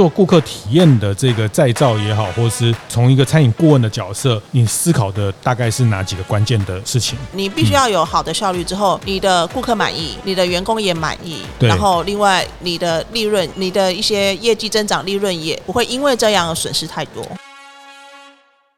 做顾客体验的这个再造也好，或是从一个餐饮顾问的角色，你思考的大概是哪几个关键的事情？你必须要有好的效率之后，你的顾客满意，你的员工也满意，然后另外你的利润，你的一些业绩增长，利润也不会因为这样而损失太多。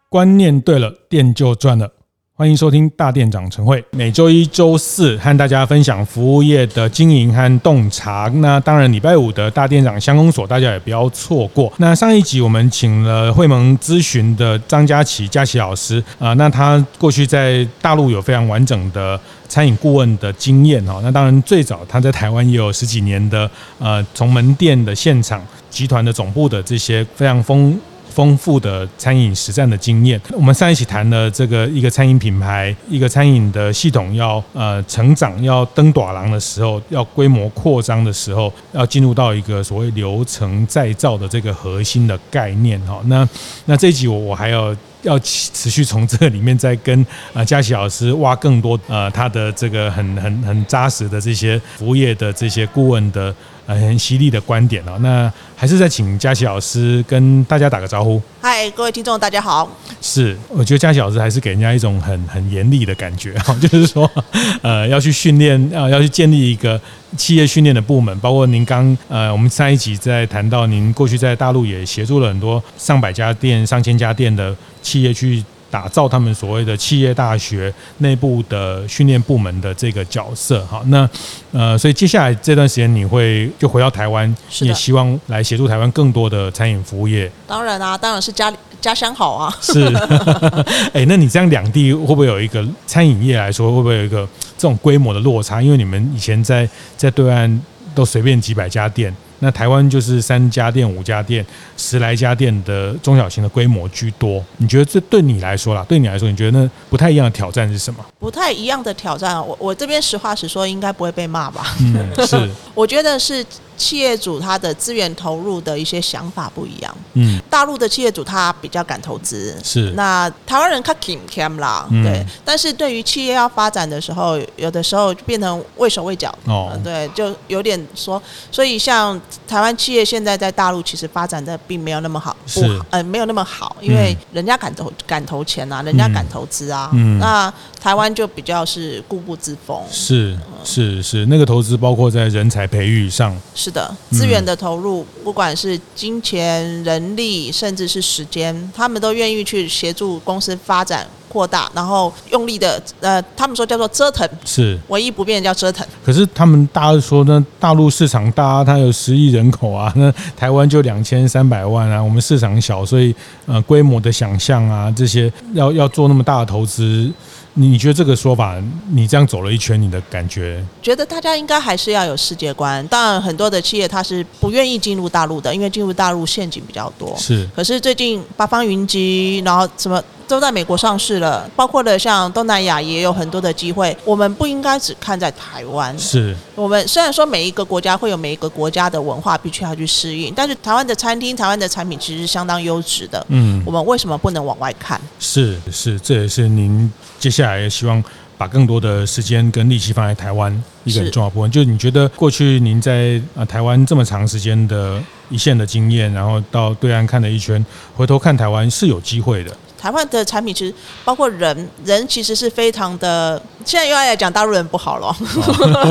观念对了，店就赚了。欢迎收听大店长晨会，每周一、周四和大家分享服务业的经营和洞察。那当然，礼拜五的大店长乡公所，大家也不要错过。那上一集我们请了会盟咨询的张佳琪佳琪老师啊，那他过去在大陆有非常完整的餐饮顾问的经验哈。那当然，最早他在台湾也有十几年的呃，从门店的现场、集团的总部的这些非常丰。丰富的餐饮实战的经验，我们上一期谈了这个一个餐饮品牌，一个餐饮的系统要呃成长，要登短廊的时候，要规模扩张的时候，要进入到一个所谓流程再造的这个核心的概念哈。那那这一集我我还要要持续从这里面再跟呃佳琪老师挖更多呃他的这个很很很扎实的这些服务业的这些顾问的。很犀利的观点哦，那还是再请佳琪老师跟大家打个招呼。嗨，各位听众，大家好。是，我觉得佳琪老师还是给人家一种很很严厉的感觉 哈，就是说，呃，要去训练，呃，要去建立一个企业训练的部门，包括您刚，呃，我们上一集在谈到您过去在大陆也协助了很多上百家店、上千家店的企业去。打造他们所谓的企业大学内部的训练部门的这个角色，哈，那呃，所以接下来这段时间你会就回到台湾，也希望来协助台湾更多的餐饮服务业。当然啊，当然是家家乡好啊。是，哎，那你这样两地会不会有一个餐饮业来说，会不会有一个这种规模的落差？因为你们以前在在对岸都随便几百家店。那台湾就是三家店、五家店、十来家店的中小型的规模居多。你觉得这对你来说啦，对你来说，你觉得那不太一样的挑战是什么？不太一样的挑战，我我这边实话实说，应该不会被骂吧？嗯，是。我觉得是。企业主他的资源投入的一些想法不一样。嗯，大陆的企业主他比较敢投资，是。那台湾人他挺 cam 啦，对。但是对于企业要发展的时候，有的时候就变成畏手畏脚。哦，对，就有点说，所以像台湾企业现在在大陆其实发展的并没有那么好，不好，呃，没有那么好，因为人家敢投敢投钱啊，人家敢投资啊。嗯。那台湾就比较是固步自封。是是是，那个投资包括在人才培育上。是的，资源的投入，不管是金钱、人力，甚至是时间，他们都愿意去协助公司发展扩大，然后用力的，呃，他们说叫做折腾，是唯一不变的叫折腾。可是他们大家说呢，大陆市场大，它有十亿人口啊，那台湾就两千三百万啊，我们市场小，所以呃，规模的想象啊，这些要要做那么大的投资。你觉得这个说法，你这样走了一圈，你的感觉？觉得大家应该还是要有世界观。当然，很多的企业它是不愿意进入大陆的，因为进入大陆陷阱比较多。是。可是最近八方云集，然后什么都在美国上市了，包括了像东南亚也有很多的机会。我们不应该只看在台湾。是。我们虽然说每一个国家会有每一个国家的文化必须要去适应，但是台湾的餐厅、台湾的产品其实是相当优质的。嗯。我们为什么不能往外看？是是，这也是您。接下来希望把更多的时间跟力气放在台湾一个很重要部分，就是你觉得过去您在啊台湾这么长时间的一线的经验，然后到对岸看了一圈，回头看台湾是有机会的。台湾的产品其实包括人，人其实是非常的。现在又要来讲大陆人不好了，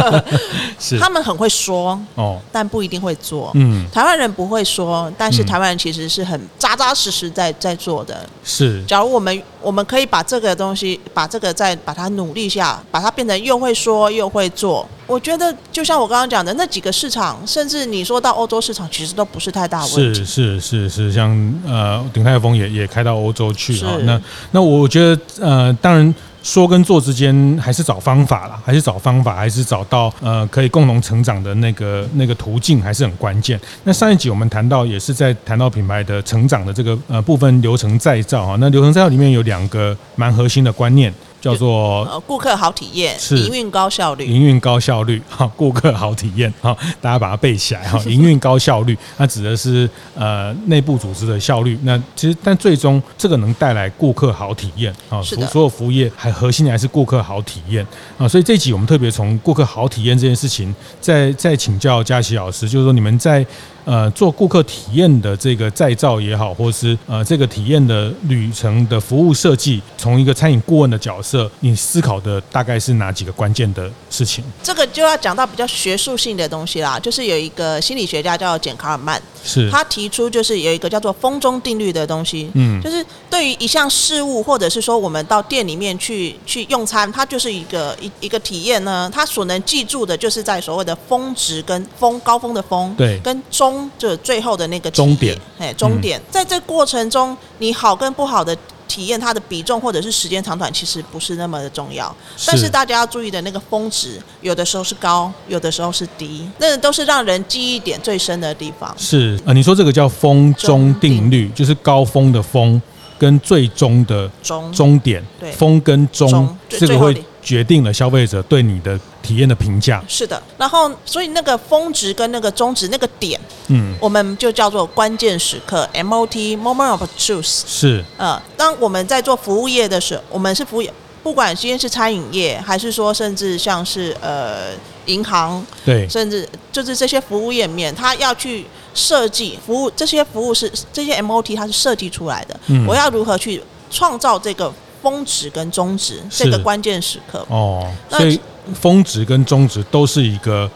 他们很会说哦，但不一定会做。嗯，台湾人不会说，但是台湾人其实是很扎扎实实在在做的。是，假如我们我们可以把这个东西，把这个再把它努力下，把它变成又会说又会做。我觉得就像我刚刚讲的那几个市场，甚至你说到欧洲市场，其实都不是太大问题。是是是是，像呃鼎泰丰也也开到欧洲去啊。那那我觉得呃，当然。说跟做之间，还是找方法啦，还是找方法，还是找到呃可以共同成长的那个那个途径，还是很关键。那上一集我们谈到，也是在谈到品牌的成长的这个呃部分流程再造啊。那流程再造里面有两个蛮核心的观念，叫做呃顾客好体验，是营运高效率，营运高效率，哈，顾客好体验，哈，大家把它背起来，哈，营运高效率，那指的是呃内部组织的效率。那其实但最终这个能带来顾客好体验，啊，所所有服务业还核心还是顾客好体验啊。所以这一集我们特别从顾客好体验这件事情，再再请教佳琪老师，就是说你们在。呃，做顾客体验的这个再造也好，或是呃这个体验的旅程的服务设计，从一个餐饮顾问的角色，你思考的大概是哪几个关键的事情？这个就要讲到比较学术性的东西啦，就是有一个心理学家叫简卡尔曼，是他提出就是有一个叫做风中定律的东西，嗯，就是对于一项事物，或者是说我们到店里面去去用餐，它就是一个一一个体验呢，它所能记住的就是在所谓的峰值跟峰高峰的峰，对，跟中。就最后的那个终点，哎，终点，在这过程中，你好跟不好的体验，它的比重或者是时间长短，其实不是那么的重要。但是大家要注意的那个峰值，有的时候是高，有的时候是低，那都是让人记忆点最深的地方。是啊，你说这个叫峰中定律，就是高峰的峰跟最终的终终点，对，峰跟终这个会决定了消费者对你的。体验的评价。是的，然后所以那个峰值跟那个中值那个点，嗯，我们就叫做关键时刻 MOT（Moment of Truth）。是，呃，当我们在做服务业的时候，我们是服务业，不管今天是餐饮业，还是说甚至像是呃银行，对，甚至就是这些服务业面，它要去设计服务，这些服务是这些 MOT 它是设计出来的，嗯，我要如何去创造这个峰值跟中值这个关键时刻？哦，所以。峰值跟中值都是一个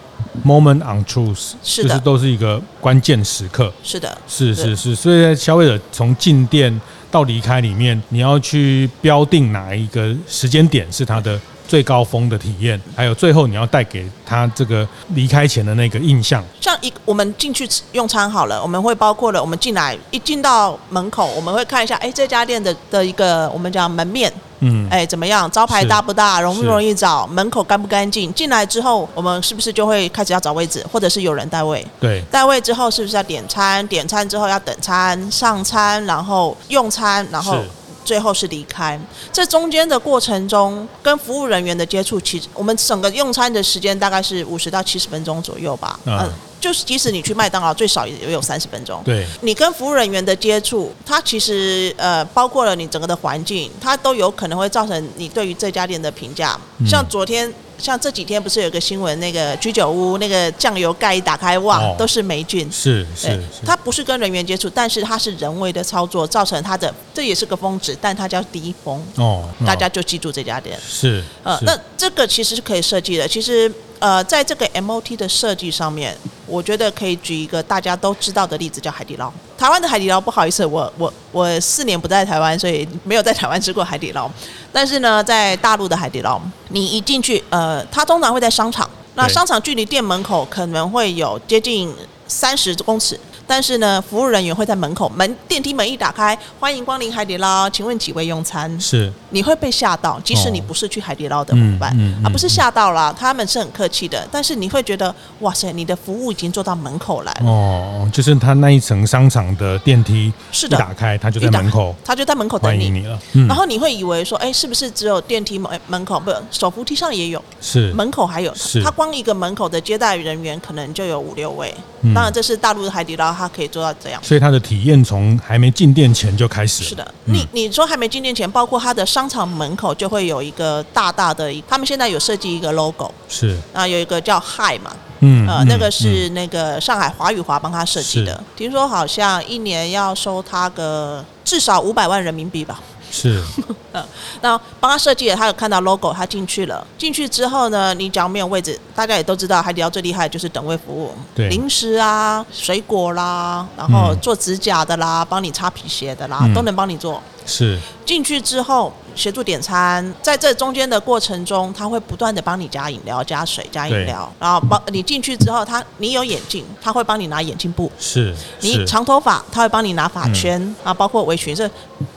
moment on truth，是的，就是都是一个关键时刻。是的，是是是，所以在消费者从进店到离开里面，你要去标定哪一个时间点是他的最高峰的体验，还有最后你要带给他这个离开前的那个印象。像一我们进去用餐好了，我们会包括了我们进来一进到门口，我们会看一下，哎，这家店的的一个我们讲门面。嗯，哎，怎么样？招牌大不大？容不容易找？门口干不干净？进来之后，我们是不是就会开始要找位置，或者是有人带位？对，带位之后是不是要点餐？点餐之后要等餐、上餐，然后用餐，然后最后是离开。这中间的过程中，跟服务人员的接触，其实我们整个用餐的时间大概是五十到七十分钟左右吧。嗯。嗯就是即使你去麦当劳，最少也有三十分钟。对，你跟服务人员的接触，它其实呃包括了你整个的环境，它都有可能会造成你对于这家店的评价。像昨天，像这几天不是有个新闻，那个居酒屋那个酱油盖一打开，哇，哦、都是霉菌。是是是，它不是跟人员接触，但是它是人为的操作造成它的，这也是个峰值，但它叫低峰。哦，哦大家就记住这家店。是，呃，那这个其实是可以设计的。其实。呃，在这个 MOT 的设计上面，我觉得可以举一个大家都知道的例子，叫海底捞。台湾的海底捞，不好意思，我我我四年不在台湾，所以没有在台湾吃过海底捞。但是呢，在大陆的海底捞，你一进去，呃，它通常会在商场，那商场距离店门口可能会有接近三十公尺。但是呢，服务人员会在门口，门电梯门一打开，欢迎光临海底捞，请问几位用餐？是，你会被吓到，即使你不是去海底捞的伙伴，而、哦嗯嗯嗯、不是吓到了，他们是很客气的，但是你会觉得，哇塞，你的服务已经做到门口来了。哦，就是他那一层商场的电梯是的，一打开他就在门口，他就在门口等你，你了。嗯、然后你会以为说，哎，是不是只有电梯门门口？不，手扶梯上也有，是门口还有，是他光一个门口的接待人员可能就有五六位。嗯、当然，这是大陆的海底捞，它可以做到这样。所以他的体验从还没进店前就开始了。是的，你你说还没进店前，包括他的商场门口就会有一个大大的，他们现在有设计一个 logo，是。啊，有一个叫 Hi 嘛，嗯，呃，那个是那个上海华宇华帮他设计的，听说好像一年要收他个至少五百万人民币吧。是，嗯，那帮他设计的，他有看到 logo，他进去了。进去之后呢，你只要没有位置，大家也都知道，海底捞最厉害的就是等位服务，对，零食啊、水果啦，然后做指甲的啦，帮你擦皮鞋的啦，嗯、都能帮你做。是，进去之后协助点餐，在这中间的过程中，他会不断的帮你加饮料、加水、加饮料，然后帮你进去之后，他你有眼镜，他会帮你拿眼镜布。是，你长头发，他会帮你拿发圈啊，包括围裙这。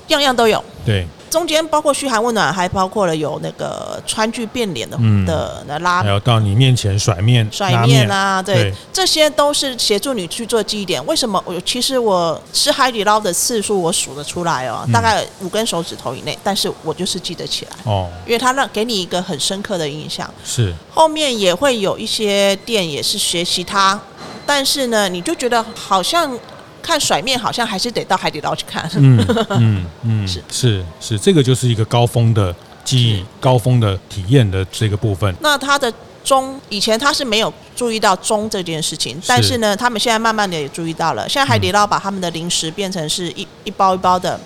样样都有，对，中间包括嘘寒问暖，还包括了有那个川剧变脸的、嗯、的那拉，还有到你面前甩面甩面啊，对，对。这些都是协助你去做记忆点。为什么？我其实我吃海底捞的次数我数得出来哦，大概五根手指头以内，但是我就是记得起来哦，因为他让给你一个很深刻的印象。是后面也会有一些店也是学习它，但是呢，你就觉得好像。看甩面好像还是得到海底捞去看。嗯嗯 嗯，是是是，这个就是一个高峰的记忆、高峰的体验的这个部分。那它的钟以前他是没有注意到钟这件事情，但是呢，他们现在慢慢的也注意到了。现在海底捞把他们的零食变成是一一包一包的，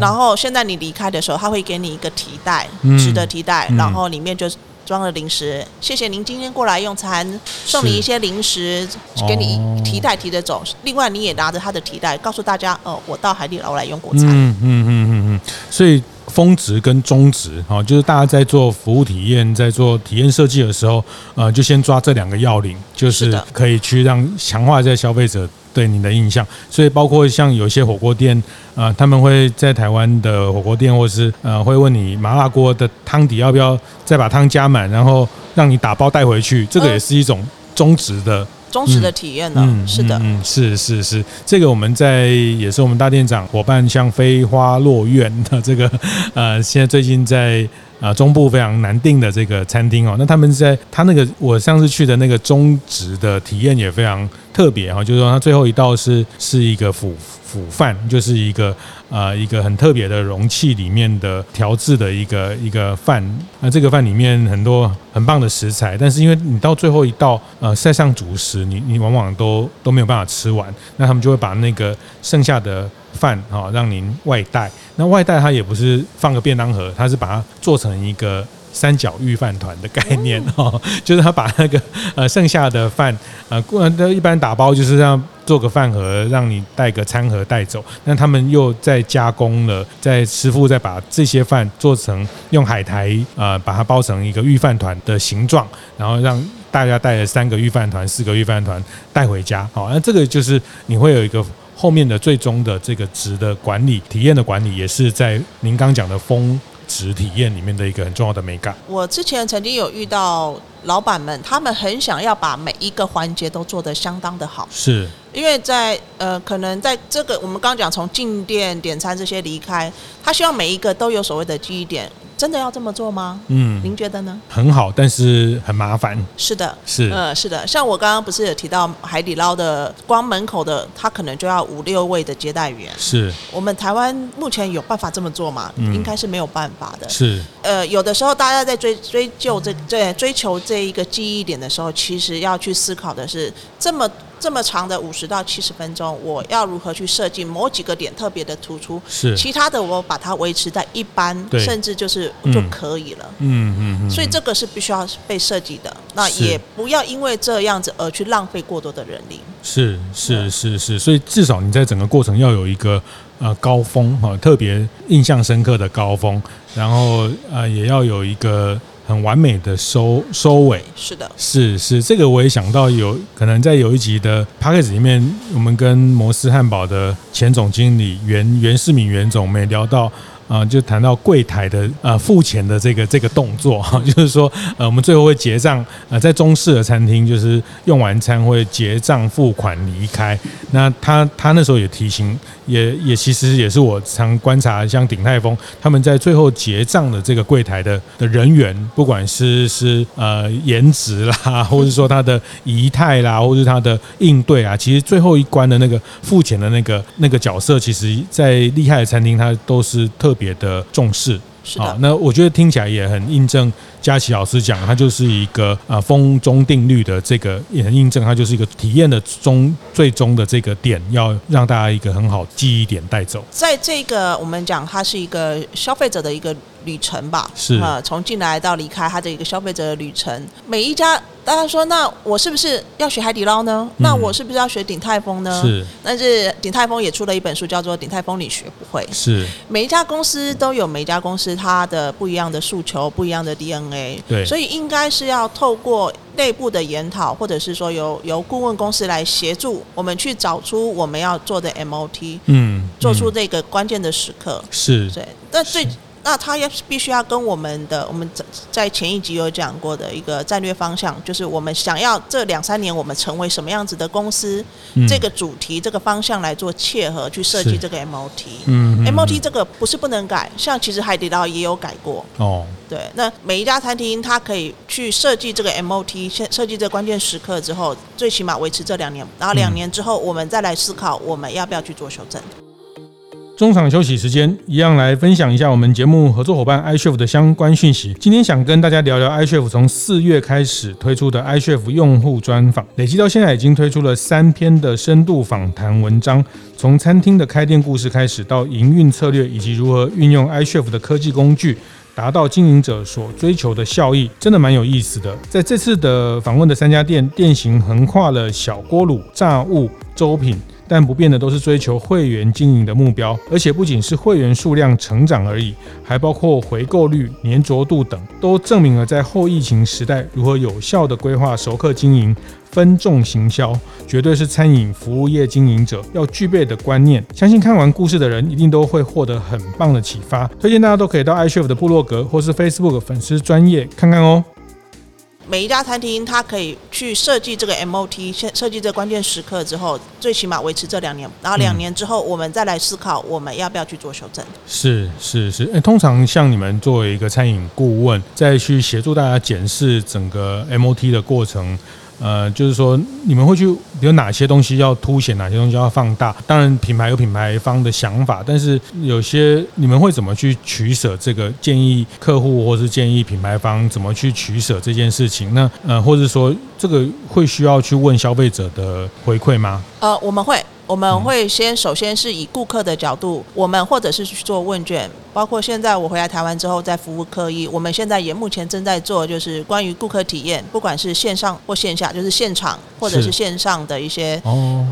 然后现在你离开的时候，他会给你一个提袋，纸的提袋，然后里面就。装了零食，谢谢您今天过来用餐，送你一些零食，给你提袋提着走。另外，你也拿着他的提袋，告诉大家，哦，我到海底捞来用过餐。嗯嗯嗯嗯嗯。所以峰值跟中值，啊，就是大家在做服务体验，在做体验设计的时候，呃，就先抓这两个要领，就是可以去让强化在消费者。对你的印象，所以包括像有些火锅店，呃，他们会在台湾的火锅店，或是呃，会问你麻辣锅的汤底要不要再把汤加满，然后让你打包带回去，这个也是一种中值的忠实的体验呢。嗯，是的，嗯，是是是，这个我们在也是我们大店长伙伴，像飞花落苑的这个，呃，现在最近在。啊，中部非常难订的这个餐厅哦，那他们在他那个我上次去的那个中职的体验也非常特别哈，就是说他最后一道是是一个腐腐饭，就是一个呃一个很特别的容器里面的调制的一个一个饭，那这个饭里面很多很棒的食材，但是因为你到最后一道呃塞上主食，你你往往都都没有办法吃完，那他们就会把那个剩下的。饭哈，让您外带。那外带它也不是放个便当盒，它是把它做成一个三角御饭团的概念 哈，就是他把那个呃剩下的饭呃，一般打包就是让做个饭盒，让你带个餐盒带走。那他们又再加工了，在师傅再把这些饭做成用海苔呃把它包成一个御饭团的形状，然后让大家带了三个预饭团、四个预饭团带回家。好，那这个就是你会有一个。后面的最终的这个值的管理、体验的管理，也是在您刚讲的峰值体验里面的一个很重要的美感。我之前曾经有遇到老板们，他们很想要把每一个环节都做得相当的好，是因为在呃，可能在这个我们刚刚讲从进店点餐这些离开，他希望每一个都有所谓的记忆点。真的要这么做吗？嗯，您觉得呢？很好，但是很麻烦。是的，是，呃，是的。像我刚刚不是有提到海底捞的，光门口的，他可能就要五六位的接待员。是我们台湾目前有办法这么做吗？嗯，应该是没有办法的。是，呃，有的时候大家在追追究这这追求这一个记忆点的时候，其实要去思考的是这么。这么长的五十到七十分钟，我要如何去设计某几个点特别的突出？是其他的我把它维持在一般，甚至就是就可以了。嗯嗯嗯。所以这个是必须要被设计的。那也不要因为这样子而去浪费过多的人力。是是是是，所以至少你在整个过程要有一个呃高峰哈，特别印象深刻的高峰，然后呃也要有一个。很完美的收收尾，是的，是是，这个我也想到有可能在有一集的 p a c k a g e 里面，我们跟摩斯汉堡的前总经理袁袁世敏袁总没聊到。啊，就谈到柜台的呃付钱的这个这个动作哈，就是说呃我们最后会结账呃在中式的餐厅就是用完餐会结账付款离开。那他他那时候也提醒，也也其实也是我常观察像鼎泰丰他们在最后结账的这个柜台的的人员，不管是是呃颜值啦，或者说他的仪态啦，或是他的应对啊，其实最后一关的那个付钱的那个那个角色，其实在厉害的餐厅他都是特别。的重视，啊，那我觉得听起来也很印证佳琪老师讲，它就是一个啊风中定律的这个也很印证，它就是一个体验的终最终的这个点，要让大家一个很好记忆点带走。在这个我们讲，它是一个消费者的一个旅程吧，是啊，从进来到离开，它的一个消费者的旅程，每一家。大家说，那我是不是要学海底捞呢？那我是不是要学鼎泰丰呢？是。但是鼎泰丰也出了一本书，叫做《鼎泰丰你学不会》。是。每一家公司都有每一家公司它的不一样的诉求，不一样的 DNA。对。所以应该是要透过内部的研讨，或者是说由由顾问公司来协助我们去找出我们要做的 MOT。嗯。做出这个关键的时刻。是。对。但最。那他也必须要跟我们的我们在在前一集有讲过的一个战略方向，就是我们想要这两三年我们成为什么样子的公司，嗯、这个主题这个方向来做切合去设计这个 MOT。嗯，MOT 这个不是不能改，像其实海底捞也有改过。哦，对，那每一家餐厅它可以去设计这个 MOT，先设计这关键时刻之后，最起码维持这两年，然后两年之后我们再来思考我们要不要去做修正。中场休息时间，一样来分享一下我们节目合作伙伴 iCHEF 的相关讯息。今天想跟大家聊聊 iCHEF 从四月开始推出的 iCHEF 用户专访，累计到现在已经推出了三篇的深度访谈文章，从餐厅的开店故事开始，到营运策略以及如何运用 iCHEF 的科技工具，达到经营者所追求的效益，真的蛮有意思的。在这次的访问的三家店，店型横跨了小锅炉、炸物、粥品。但不变的都是追求会员经营的目标，而且不仅是会员数量成长而已，还包括回购率、粘着度等，都证明了在后疫情时代如何有效地规划熟客经营、分众行销，绝对是餐饮服务业经营者要具备的观念。相信看完故事的人一定都会获得很棒的启发。推荐大家都可以到 iCHEF 的部落格或是 Facebook 粉丝专页看看哦。每一家餐厅，它可以去设计这个 MOT，先设计这关键时刻之后，最起码维持这两年，然后两年之后，我们再来思考我们要不要去做修正。是是是，诶，通常像你们作为一个餐饮顾问，再去协助大家检视整个 MOT 的过程。呃，就是说，你们会去有哪些东西要凸显，哪些东西要放大？当然，品牌有品牌方的想法，但是有些你们会怎么去取舍？这个建议客户，或是建议品牌方怎么去取舍这件事情？那呃，或者说这个会需要去问消费者的回馈吗？呃，我们会。我们会先首先是以顾客的角度，我们或者是去做问卷，包括现在我回来台湾之后在服务科医，我们现在也目前正在做，就是关于顾客体验，不管是线上或线下，就是现场或者是线上的一些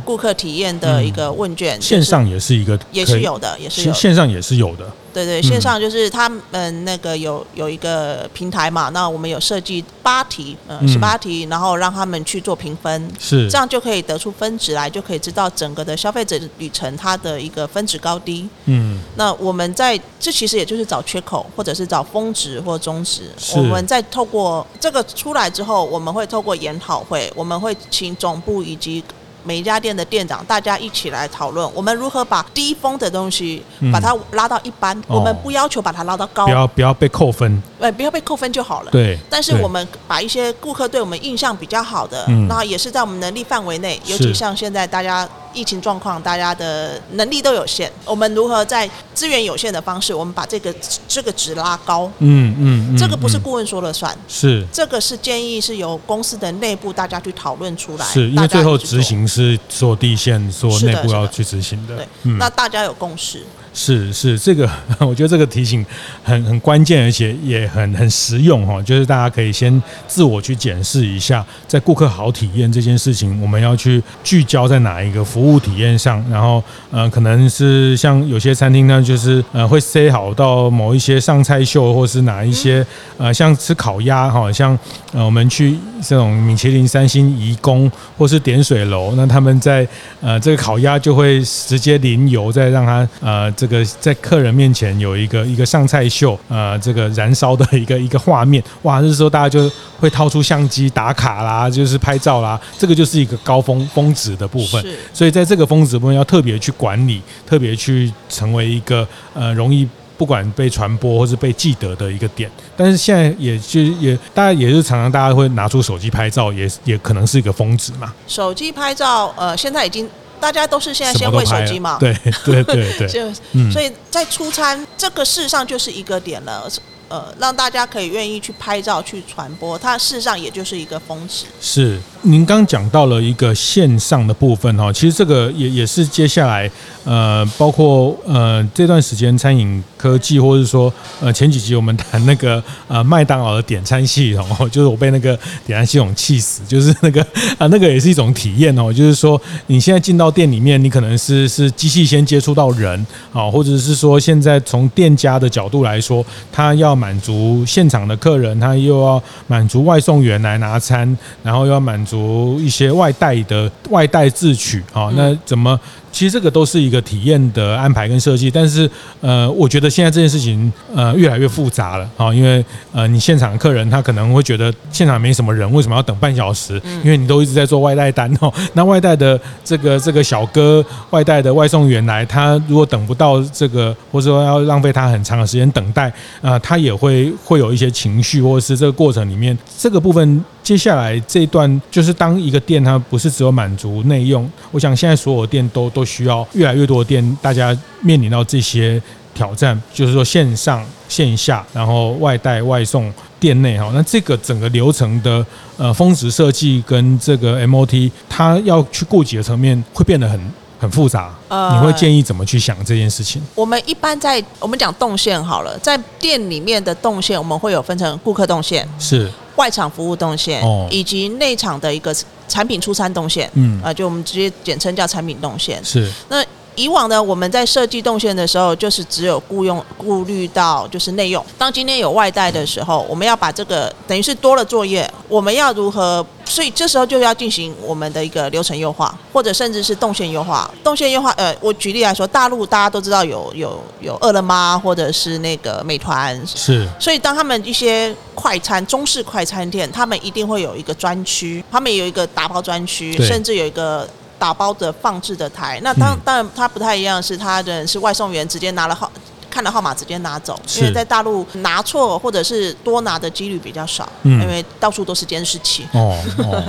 顾客体验的一个问卷。线上也是一个，也是有的，也是有，线上也是有的。对对，线上就是他们那个有有一个平台嘛，那我们有设计八题，呃，十八题，然后让他们去做评分，是，这样就可以得出分值来，就可以知道整个的消费者旅程它的一个分值高低。嗯，那我们在这其实也就是找缺口，或者是找峰值或中值。我们在透过这个出来之后，我们会透过研讨会，我们会请总部以及。每一家店的店长，大家一起来讨论，我们如何把低峰的东西把它拉到一般。嗯、我们不要求把它拉到高，不要不要被扣分。对，不要被扣分就好了。对。但是我们把一些顾客对我们印象比较好的，然后也是在我们能力范围内，尤其像现在大家。疫情状况，大家的能力都有限，我们如何在资源有限的方式，我们把这个这个值拉高？嗯嗯，这个不是顾问说了算，是这个是建议是由公司的内部大家去讨论出来，是因为最后执行是做地线，做内部要去执行的，对，那大家有共识。是是，这个 我觉得这个提醒很很关键，而且也很很实用哈。就是大家可以先自我去检视一下，在顾客好体验这件事情，我们要去聚焦在哪一个服务体验上。然后，呃，可能是像有些餐厅呢，就是呃会塞好到某一些上菜秀，或是哪一些呃像吃烤鸭哈，像呃我们去这种米其林三星颐宫或是点水楼，那他们在呃这个烤鸭就会直接淋油，再让它呃。这个在客人面前有一个一个上菜秀，呃，这个燃烧的一个一个画面，哇，这时候大家就会掏出相机打卡啦，就是拍照啦，这个就是一个高峰峰值的部分。所以在这个峰值部分要特别去管理，特别去成为一个呃容易不管被传播或是被记得的一个点。但是现在也就也大家也是常常大家会拿出手机拍照，也也可能是一个峰值嘛。手机拍照，呃，现在已经。大家都是现在先会手机嘛？对对对对，就 所以在出餐这个事实上就是一个点了。呃，让大家可以愿意去拍照去传播，它事实上也就是一个峰值。是，您刚讲到了一个线上的部分哈，其实这个也也是接下来呃，包括呃这段时间餐饮科技，或者说呃前几集我们谈那个呃麦当劳的点餐系统，就是我被那个点餐系统气死，就是那个啊那个也是一种体验哦，就是说你现在进到店里面，你可能是是机器先接触到人啊，或者是说现在从店家的角度来说，他要满足现场的客人，他又要满足外送员来拿餐，然后又要满足一些外带的外带自取啊。那怎么其实这个都是一个体验的安排跟设计，但是呃，我觉得现在这件事情呃越来越复杂了啊，因为呃你现场客人他可能会觉得现场没什么人，为什么要等半小时？因为你都一直在做外带单哦，那外带的这个这个小哥外带的外送员来，他如果等不到这个，或者说要浪费他很长的时间等待啊、呃，他也会会有一些情绪，或者是这个过程里面这个部分。接下来这一段就是当一个店，它不是只有满足内用。我想现在所有店都都需要越来越多的店，大家面临到这些挑战，就是说线上线下，然后外带外送店内哈，那这个整个流程的呃峰值设计跟这个 MOT，它要去顾及的层面会变得很很复杂。呃，你会建议怎么去想这件事情？我们一般在我们讲动线好了，在店里面的动线，我们会有分成顾客动线是。外场服务动线，以及内场的一个产品出餐动线，嗯，啊，就我们直接简称叫产品动线。是。那以往呢，我们在设计动线的时候，就是只有雇用顾虑到就是内用。当今天有外带的时候，我们要把这个等于是多了作业，我们要如何？所以这时候就要进行我们的一个流程优化，或者甚至是动线优化。动线优化，呃，我举例来说，大陆大家都知道有有有饿了么，或者是那个美团，是。所以当他们一些快餐中式快餐店，他们一定会有一个专区，他们有一个打包专区，甚至有一个打包的放置的台。那当当然，它不太一样，是他的是外送员直接拿了号。看了号码直接拿走，因为在大陆拿错或者是多拿的几率比较少，嗯、因为到处都是监视器。哦，哦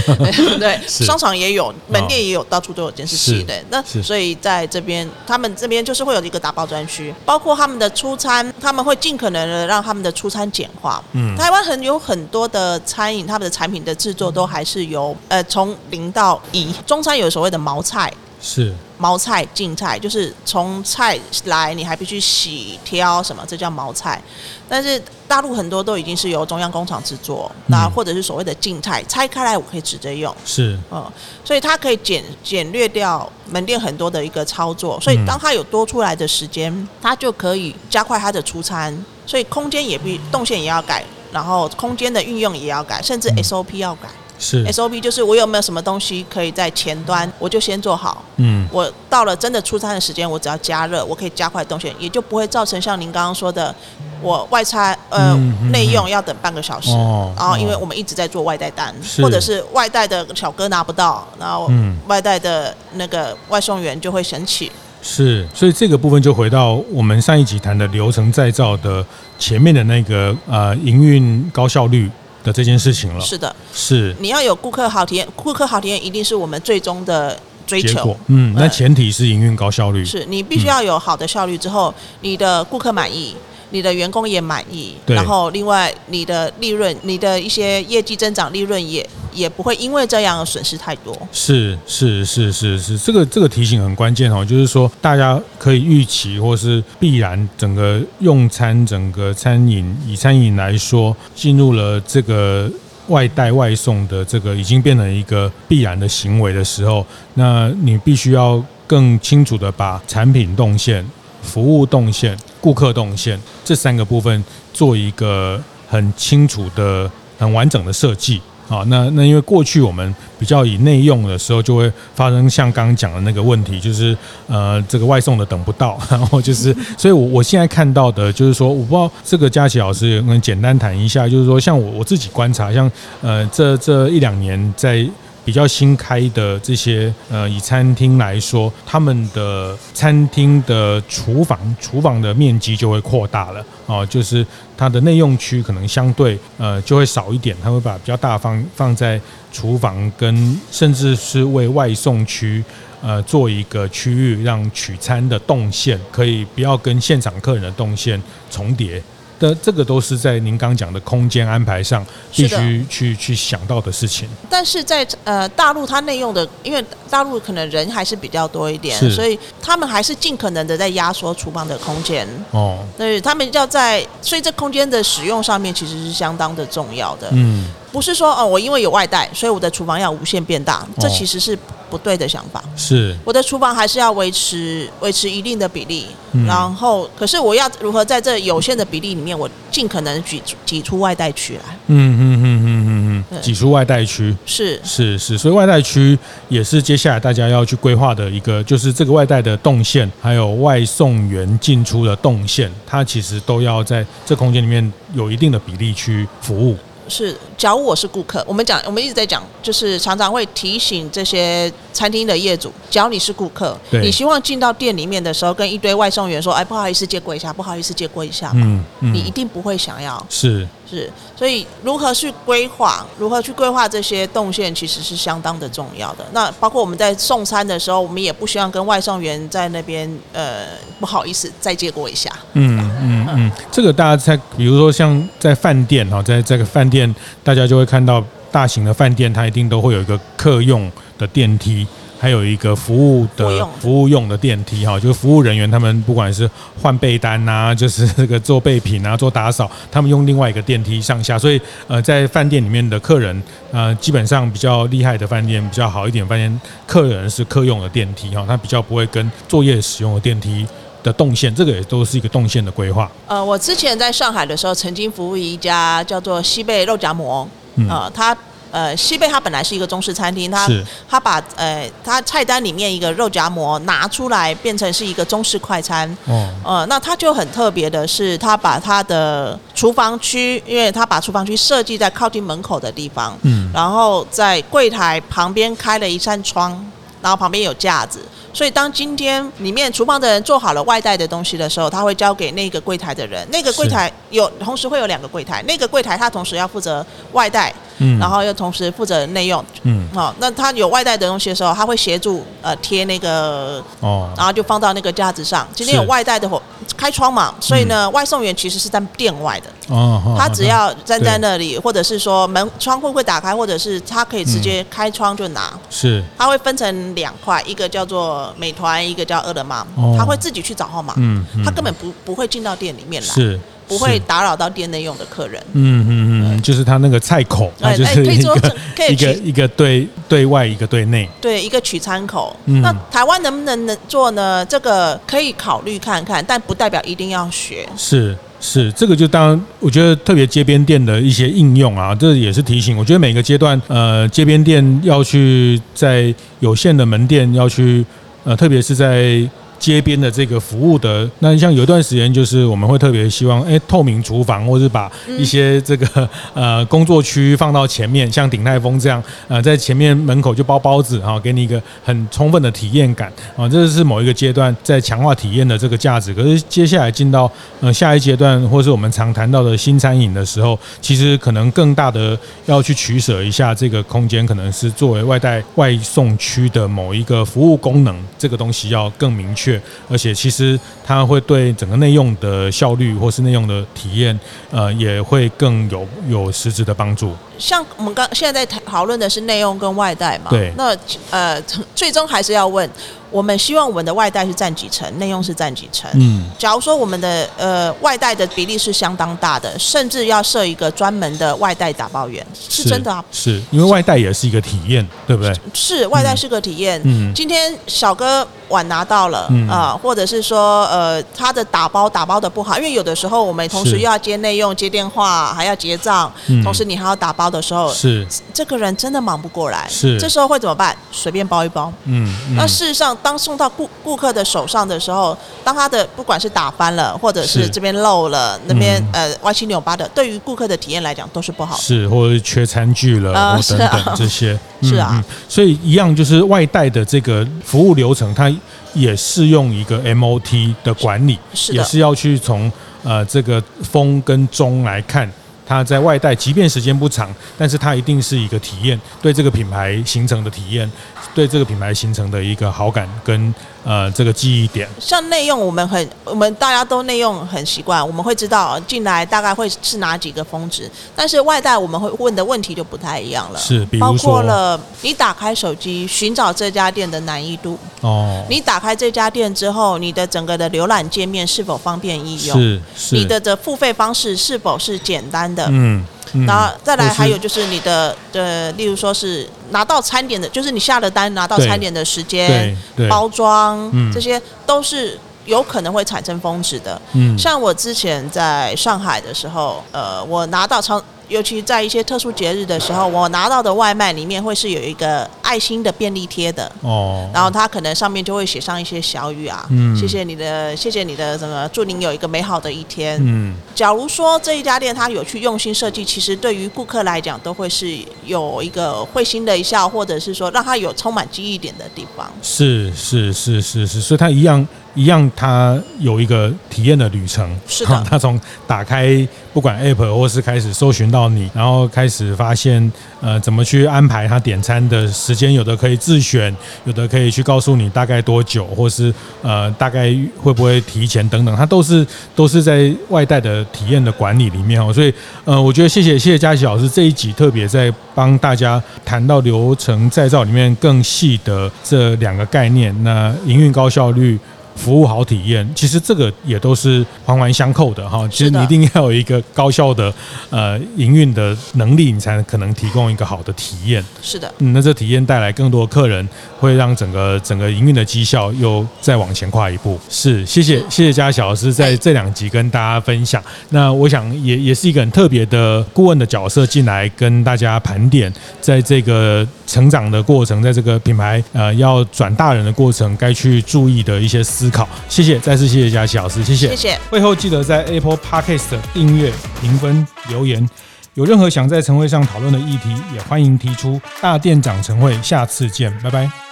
对，商场也有，门店也有，到处都有监视器。对，那所以在这边，他们这边就是会有一个打包专区，包括他们的出餐，他们会尽可能的让他们的出餐简化。嗯，台湾很有很多的餐饮，他们的产品的制作都还是由呃从零到一，中餐有所谓的毛菜。是毛菜净菜，就是从菜来你还必须洗挑什么，这叫毛菜。但是大陆很多都已经是由中央工厂制作，那或者是所谓的净菜，拆开来我可以直接用。是，嗯，所以它可以简简略掉门店很多的一个操作。所以当它有多出来的时间，它就可以加快它的出餐。所以空间也必动线也要改，然后空间的运用也要改，甚至 SOP 要改。是 SOP，就是我有没有什么东西可以在前端，我就先做好。嗯，我到了真的出餐的时间，我只要加热，我可以加快动线，也就不会造成像您刚刚说的，我外餐呃内、嗯、用要等半个小时，哦、然后因为我们一直在做外带单，或者是外带的小哥拿不到，然后外带的那个外送员就会生气。是，所以这个部分就回到我们上一集谈的流程再造的前面的那个呃营运高效率。的这件事情了，是的，是你要有顾客好体验，顾客好体验一定是我们最终的追求。嗯，那前提是营运高效率，是你必须要有好的效率之后，你的顾客满意。你的员工也满意，然后另外你的利润、你的一些业绩增长、利润也也不会因为这样损失太多。是是是是是，这个这个提醒很关键哦，就是说大家可以预期或是必然，整个用餐、整个餐饮以餐饮来说，进入了这个外带外送的这个已经变成一个必然的行为的时候，那你必须要更清楚的把产品动线。服务动线、顾客动线这三个部分做一个很清楚的、很完整的设计啊。那那因为过去我们比较以内用的时候，就会发生像刚刚讲的那个问题，就是呃这个外送的等不到，然后就是，所以我我现在看到的就是说，我不知道这个佳琪老师能简单谈一下，就是说像我我自己观察，像呃这这一两年在。比较新开的这些呃，以餐厅来说，他们的餐厅的厨房厨房的面积就会扩大了哦，就是它的内用区可能相对呃就会少一点，他会把比较大方放在厨房跟甚至是为外送区呃做一个区域，让取餐的动线可以不要跟现场客人的动线重叠。的这个都是在您刚讲的空间安排上必须去去想到的事情。但是在呃大陆，它内用的，因为大陆可能人还是比较多一点，所以他们还是尽可能的在压缩厨房的空间。哦，对，他们要在，所以这空间的使用上面其实是相当的重要的。嗯，不是说哦，我因为有外带，所以我的厨房要无限变大，这其实是。不对的想法。是，我的厨房还是要维持维持一定的比例，嗯、然后可是我要如何在这有限的比例里面，我尽可能挤挤出外带区来？嗯嗯嗯嗯嗯嗯，挤出外带区，是。是是，所以外带区也是接下来大家要去规划的一个，就是这个外带的动线，还有外送员进出的动线，它其实都要在这空间里面有一定的比例去服务。是，假如我是顾客，我们讲，我们一直在讲，就是常常会提醒这些餐厅的业主，只要你是顾客，你希望进到店里面的时候，跟一堆外送员说，哎，不好意思借过一下，不好意思借过一下，嗯，嗯，你一定不会想要，是。是，所以如何去规划，如何去规划这些动线，其实是相当的重要的。那包括我们在送餐的时候，我们也不希望跟外送员在那边，呃，不好意思再借过一下。嗯嗯嗯，这个大家在，比如说像在饭店哈，在这个饭店，大家就会看到大型的饭店，它一定都会有一个客用的电梯。还有一个服务的服务用的电梯哈，就是服务人员他们不管是换被单呐，就是这个做备品啊、做打扫，他们用另外一个电梯上下。所以呃，在饭店里面的客人呃，基本上比较厉害的饭店、比较好一点饭店，客人是客用的电梯哈，他比较不会跟作业使用的电梯的动线，这个也都是一个动线的规划。呃，我之前在上海的时候，曾经服务一家叫做西贝肉夹馍，呃，它。呃，西贝它本来是一个中式餐厅，它它把呃它菜单里面一个肉夹馍拿出来，变成是一个中式快餐。哦，呃，那它就很特别的是，它把它的厨房区，因为它把厨房区设计在靠近门口的地方，嗯，然后在柜台旁边开了一扇窗，然后旁边有架子，所以当今天里面厨房的人做好了外带的东西的时候，他会交给那个柜台的人，那个柜台有同时会有两个柜台，那个柜台他同时要负责外带。嗯，然后又同时负责内用，嗯，好，那他有外带的东西的时候，他会协助呃贴那个哦，然后就放到那个架子上。今天有外带的火开窗嘛，所以呢，外送员其实是在店外的。哦，他只要站在那里，或者是说门窗户会打开，或者是他可以直接开窗就拿。是，他会分成两块，一个叫做美团，一个叫饿了么，他会自己去找号码，嗯，他根本不不会进到店里面来。是。不会打扰到店内用的客人。嗯嗯嗯，就是他那个菜口，它就是一个 一个一个对对外，一个对内。对，一个取餐口。嗯、那台湾能不能能做呢？这个可以考虑看看，但不代表一定要学。是是，这个就当我觉得特别街边店的一些应用啊，这也是提醒。我觉得每个阶段，呃，街边店要去在有限的门店要去，呃，特别是在。街边的这个服务的，那像有一段时间，就是我们会特别希望，哎，透明厨房，或是把一些这个呃工作区放到前面，像鼎泰丰这样，呃，在前面门口就包包子啊，给你一个很充分的体验感啊，这是某一个阶段在强化体验的这个价值。可是接下来进到呃下一阶段，或是我们常谈到的新餐饮的时候，其实可能更大的要去取舍一下这个空间，可能是作为外带外送区的某一个服务功能，这个东西要更明确。而且其实它会对整个内用的效率或是内用的体验，呃，也会更有有实质的帮助。像我们刚现在在讨论的是内用跟外带嘛，对，那呃，最终还是要问。我们希望我们的外带是占几成，内用是占几成？嗯，假如说我们的呃外带的比例是相当大的，甚至要设一个专门的外带打包员，是真的啊？是因为外带也是一个体验，对不对？是外带是个体验。嗯，今天小哥碗拿到了啊，或者是说呃他的打包打包的不好，因为有的时候我们同时又要接内用、接电话，还要结账，同时你还要打包的时候，是这个人真的忙不过来。是这时候会怎么办？随便包一包。嗯，那事实上。当送到顾顾客的手上的时候，当他的不管是打翻了，或者是这边漏了，那边、嗯、呃歪七扭八的，对于顾客的体验来讲都是不好的。是，或者是缺餐具了，呃、等等、啊、这些。是啊、嗯，所以一样就是外带的这个服务流程，它也适用一个 MOT 的管理，是的也是要去从呃这个风跟中来看。它在外带，即便时间不长，但是它一定是一个体验，对这个品牌形成的体验，对这个品牌形成的一个好感跟。呃，这个记忆点，像内用，我们很，我们大家都内用很习惯，我们会知道进来大概会是哪几个峰值，但是外带我们会问的问题就不太一样了，是，包括了你打开手机寻找这家店的难易度，哦，你打开这家店之后，你的整个的浏览界面是否方便易用，是，是，你的的付费方式是否是简单的，嗯。然后再来还有就是你的呃，例如说是拿到餐点的，就是你下了单拿到餐点的时间、包装，这些都是有可能会产生峰值的。嗯，像我之前在上海的时候，呃，我拿到超尤其在一些特殊节日的时候，我拿到的外卖里面会是有一个爱心的便利贴的哦，然后它可能上面就会写上一些小语啊，嗯，谢谢你的，谢谢你的什么，祝您有一个美好的一天。嗯，假如说这一家店它有去用心设计，其实对于顾客来讲都会是有一个会心的一笑，或者是说让他有充满记忆点的地方。是是是是是，所以它一样。一样，它有一个体验的旅程。是的，它从打开不管 App 或是开始搜寻到你，然后开始发现呃怎么去安排他点餐的时间，有的可以自选，有的可以去告诉你大概多久，或是呃大概会不会提前等等，它都是都是在外带的体验的管理里面哦。所以呃，我觉得谢谢谢谢佳琪老师这一集特别在帮大家谈到流程再造里面更细的这两个概念，那营运高效率。服务好体验，其实这个也都是环环相扣的哈。其实你一定要有一个高效的呃营运的能力，你才可能提供一个好的体验。是的，嗯，那这体验带来更多客人，会让整个整个营运的绩效又再往前跨一步。是，谢谢谢谢佳琪老师在这两集跟大家分享。那我想也也是一个很特别的顾问的角色进来跟大家盘点，在这个成长的过程，在这个品牌呃要转大人的过程，该去注意的一些思。思考，谢谢，再次谢谢佳琪老师，谢谢，谢谢。会后记得在 Apple Podcast 订阅、评分、留言。有任何想在晨会上讨论的议题，也欢迎提出。大店长晨会，下次见，拜拜。